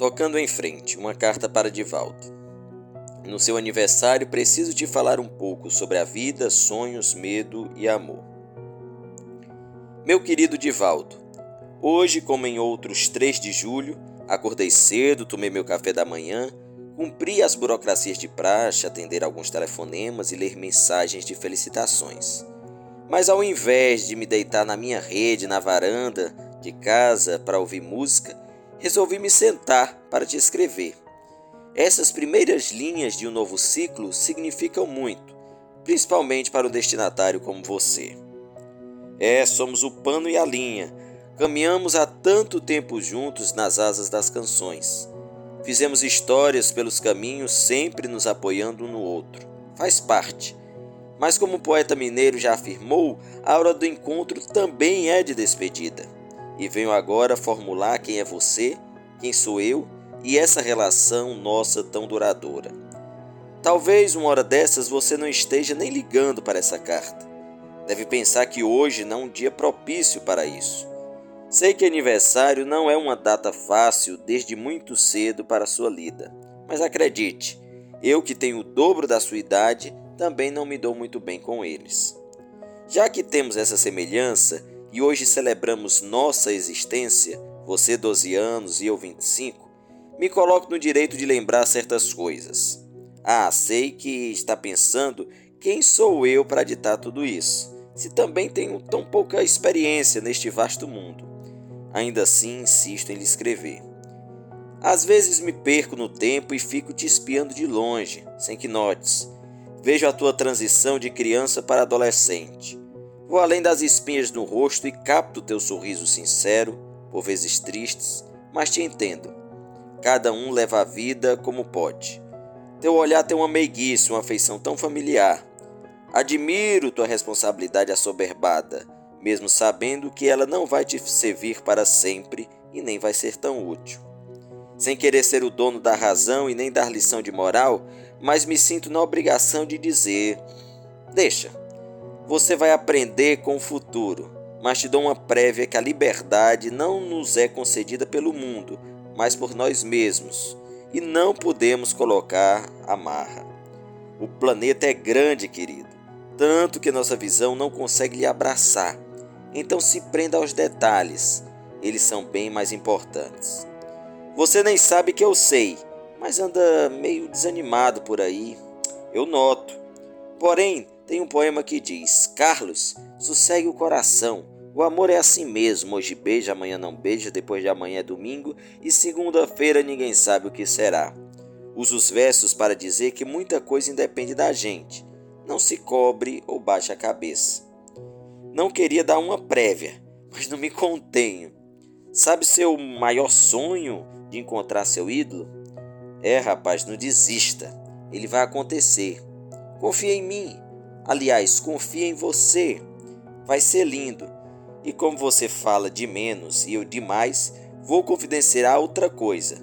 Tocando em frente, uma carta para Divaldo. No seu aniversário, preciso te falar um pouco sobre a vida, sonhos, medo e amor. Meu querido Divaldo, hoje, como em outros 3 de julho, acordei cedo, tomei meu café da manhã, cumpri as burocracias de praxe, atender alguns telefonemas e ler mensagens de felicitações. Mas ao invés de me deitar na minha rede, na varanda de casa para ouvir música, resolvi me sentar para te escrever. Essas primeiras linhas de um novo ciclo significam muito, principalmente para um destinatário como você. É, somos o pano e a linha. Caminhamos há tanto tempo juntos nas asas das canções. Fizemos histórias pelos caminhos, sempre nos apoiando um no outro. Faz parte. Mas, como o poeta mineiro já afirmou, a hora do encontro também é de despedida e venho agora formular quem é você, quem sou eu e essa relação nossa tão duradoura. Talvez uma hora dessas você não esteja nem ligando para essa carta. Deve pensar que hoje não é um dia propício para isso. Sei que aniversário não é uma data fácil desde muito cedo para sua lida, mas acredite, eu que tenho o dobro da sua idade também não me dou muito bem com eles. Já que temos essa semelhança, e hoje celebramos nossa existência, você 12 anos e eu 25, me coloco no direito de lembrar certas coisas. Ah, sei que está pensando quem sou eu para ditar tudo isso, se também tenho tão pouca experiência neste vasto mundo. Ainda assim, insisto em lhe escrever. Às vezes me perco no tempo e fico te espiando de longe, sem que notes. Vejo a tua transição de criança para adolescente. Vou além das espinhas no rosto e capto teu sorriso sincero, por vezes tristes, mas te entendo. Cada um leva a vida como pode. Teu olhar tem uma meiguice, uma afeição tão familiar. Admiro tua responsabilidade assoberbada, mesmo sabendo que ela não vai te servir para sempre e nem vai ser tão útil. Sem querer ser o dono da razão e nem dar lição de moral, mas me sinto na obrigação de dizer: deixa, você vai aprender com o futuro, mas te dou uma prévia que a liberdade não nos é concedida pelo mundo, mas por nós mesmos, e não podemos colocar amarra. O planeta é grande, querido, tanto que nossa visão não consegue lhe abraçar. Então se prenda aos detalhes, eles são bem mais importantes. Você nem sabe que eu sei, mas anda meio desanimado por aí. Eu noto. Porém, tem um poema que diz: Carlos, sossegue o coração. O amor é assim mesmo. Hoje beija, amanhã não beija, depois de amanhã é domingo e segunda-feira ninguém sabe o que será. Usa os versos para dizer que muita coisa independe da gente. Não se cobre ou baixe a cabeça. Não queria dar uma prévia, mas não me contenho. Sabe seu maior sonho de encontrar seu ídolo? É, rapaz, não desista. Ele vai acontecer. Confia em mim. Aliás, confia em você. Vai ser lindo. E como você fala de menos e eu de mais, vou confidenciar outra coisa.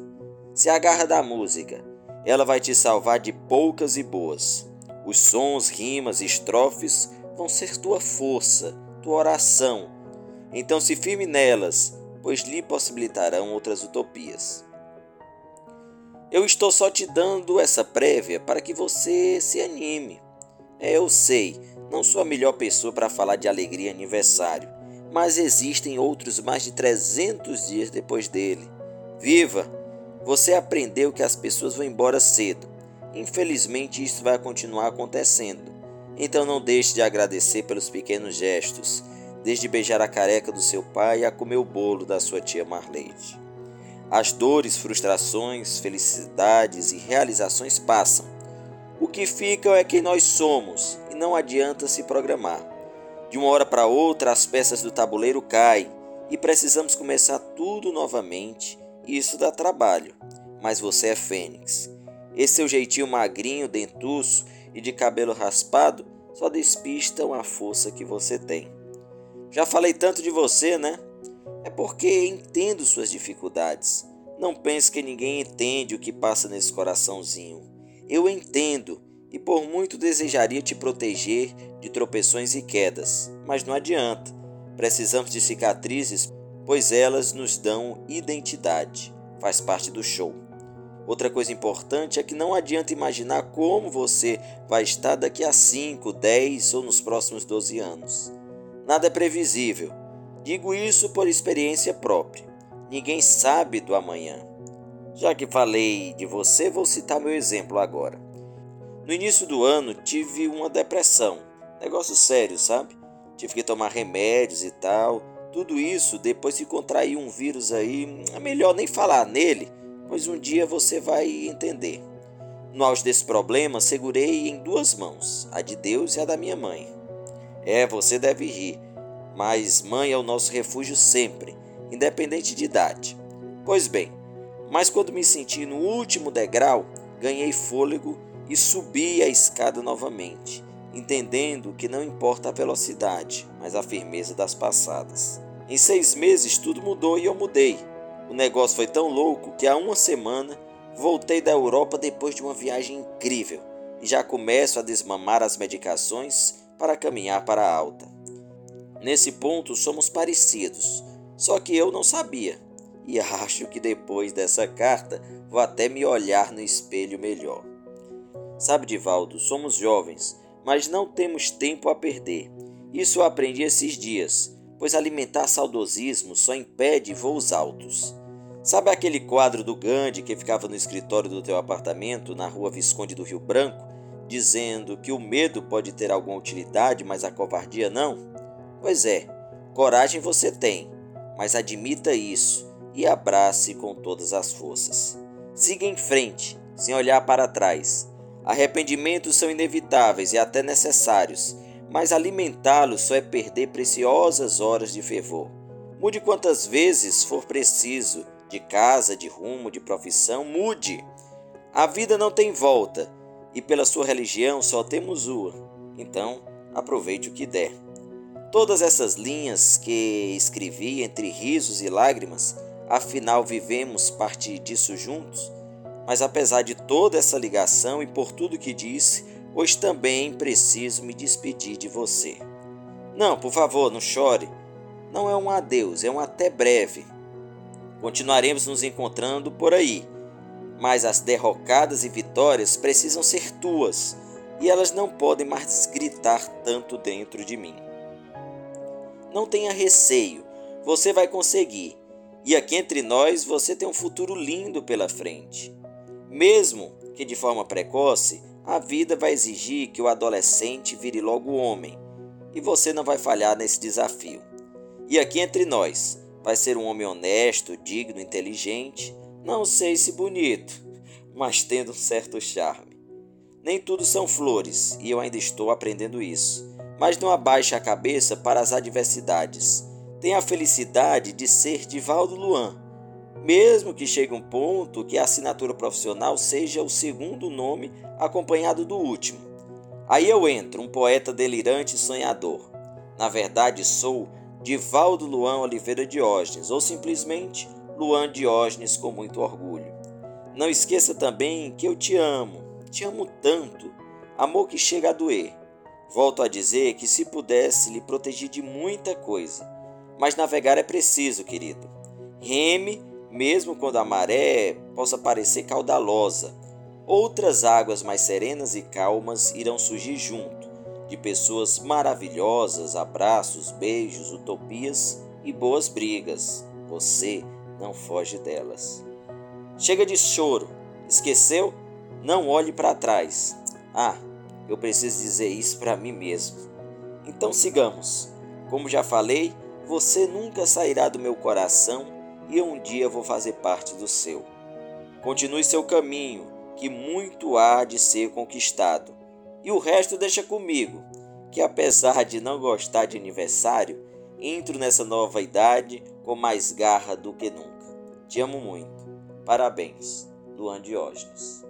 Se agarra da música. Ela vai te salvar de poucas e boas. Os sons, rimas, estrofes vão ser tua força, tua oração. Então se firme nelas, pois lhe possibilitarão outras utopias. Eu estou só te dando essa prévia para que você se anime. Eu sei, não sou a melhor pessoa para falar de alegria aniversário, mas existem outros mais de 300 dias depois dele. Viva! Você aprendeu que as pessoas vão embora cedo. Infelizmente, isso vai continuar acontecendo. Então não deixe de agradecer pelos pequenos gestos, desde beijar a careca do seu pai a comer o bolo da sua tia Marleide. As dores, frustrações, felicidades e realizações passam o que fica é quem nós somos e não adianta se programar. De uma hora para outra, as peças do tabuleiro caem e precisamos começar tudo novamente. Isso dá trabalho, mas você é Fênix. Esse seu jeitinho magrinho, dentuço e de cabelo raspado só despistam a força que você tem. Já falei tanto de você, né? É porque entendo suas dificuldades. Não pense que ninguém entende o que passa nesse coraçãozinho. Eu entendo e por muito desejaria te proteger de tropeções e quedas, mas não adianta. Precisamos de cicatrizes, pois elas nos dão identidade. faz parte do show. Outra coisa importante é que não adianta imaginar como você vai estar daqui a 5, 10 ou nos próximos 12 anos. Nada é previsível. Digo isso por experiência própria. Ninguém sabe do amanhã. Já que falei de você, vou citar meu exemplo agora. No início do ano tive uma depressão, negócio sério, sabe? Tive que tomar remédios e tal. Tudo isso depois que contraí um vírus aí, é melhor nem falar nele, pois um dia você vai entender. No auge desse problema, segurei em duas mãos, a de Deus e a da minha mãe. É, você deve rir, mas mãe é o nosso refúgio sempre, independente de idade. Pois bem, mas quando me senti no último degrau, ganhei fôlego e subi a escada novamente, entendendo que não importa a velocidade, mas a firmeza das passadas. Em seis meses tudo mudou e eu mudei. O negócio foi tão louco que há uma semana voltei da Europa depois de uma viagem incrível e já começo a desmamar as medicações para caminhar para a alta. Nesse ponto somos parecidos, só que eu não sabia e acho que depois dessa carta vou até me olhar no espelho melhor. Sabe, Divaldo, somos jovens, mas não temos tempo a perder. Isso eu aprendi esses dias, pois alimentar saudosismo só impede voos altos. Sabe aquele quadro do Gandhi que ficava no escritório do teu apartamento na rua Visconde do Rio Branco, dizendo que o medo pode ter alguma utilidade, mas a covardia não? Pois é, coragem você tem, mas admita isso e abrace com todas as forças. Siga em frente, sem olhar para trás. Arrependimentos são inevitáveis e até necessários, mas alimentá-los só é perder preciosas horas de fervor. Mude quantas vezes for preciso, de casa, de rumo, de profissão, mude. A vida não tem volta e pela sua religião só temos uma. Então, aproveite o que der. Todas essas linhas que escrevi entre risos e lágrimas afinal vivemos parte disso juntos. Mas apesar de toda essa ligação e por tudo que disse, hoje também preciso me despedir de você. Não, por favor, não chore. Não é um adeus, é um até breve. Continuaremos nos encontrando por aí, mas as derrocadas e vitórias precisam ser tuas e elas não podem mais gritar tanto dentro de mim. Não tenha receio, você vai conseguir. E aqui entre nós você tem um futuro lindo pela frente. Mesmo que de forma precoce, a vida vai exigir que o adolescente vire logo homem, e você não vai falhar nesse desafio. E aqui entre nós, vai ser um homem honesto, digno, inteligente, não sei se bonito, mas tendo um certo charme. Nem tudo são flores, e eu ainda estou aprendendo isso. Mas não abaixe a cabeça para as adversidades tem a felicidade de ser Divaldo Luan, mesmo que chegue um ponto que a assinatura profissional seja o segundo nome acompanhado do último. Aí eu entro, um poeta delirante e sonhador. Na verdade, sou Divaldo Luan Oliveira Diógenes, ou simplesmente Luan Diógenes com muito orgulho. Não esqueça também que eu te amo, te amo tanto, amor que chega a doer. Volto a dizer que se pudesse lhe proteger de muita coisa, mas navegar é preciso, querido. Reme, mesmo quando a maré possa parecer caudalosa. Outras águas mais serenas e calmas irão surgir junto, de pessoas maravilhosas, abraços, beijos, utopias e boas brigas. Você não foge delas. Chega de choro. Esqueceu? Não olhe para trás. Ah, eu preciso dizer isso para mim mesmo. Então sigamos. Como já falei, você nunca sairá do meu coração e um dia vou fazer parte do seu. Continue seu caminho, que muito há de ser conquistado. E o resto deixa comigo, que apesar de não gostar de aniversário, entro nessa nova idade com mais garra do que nunca. Te amo muito. Parabéns, Luan Diógenes.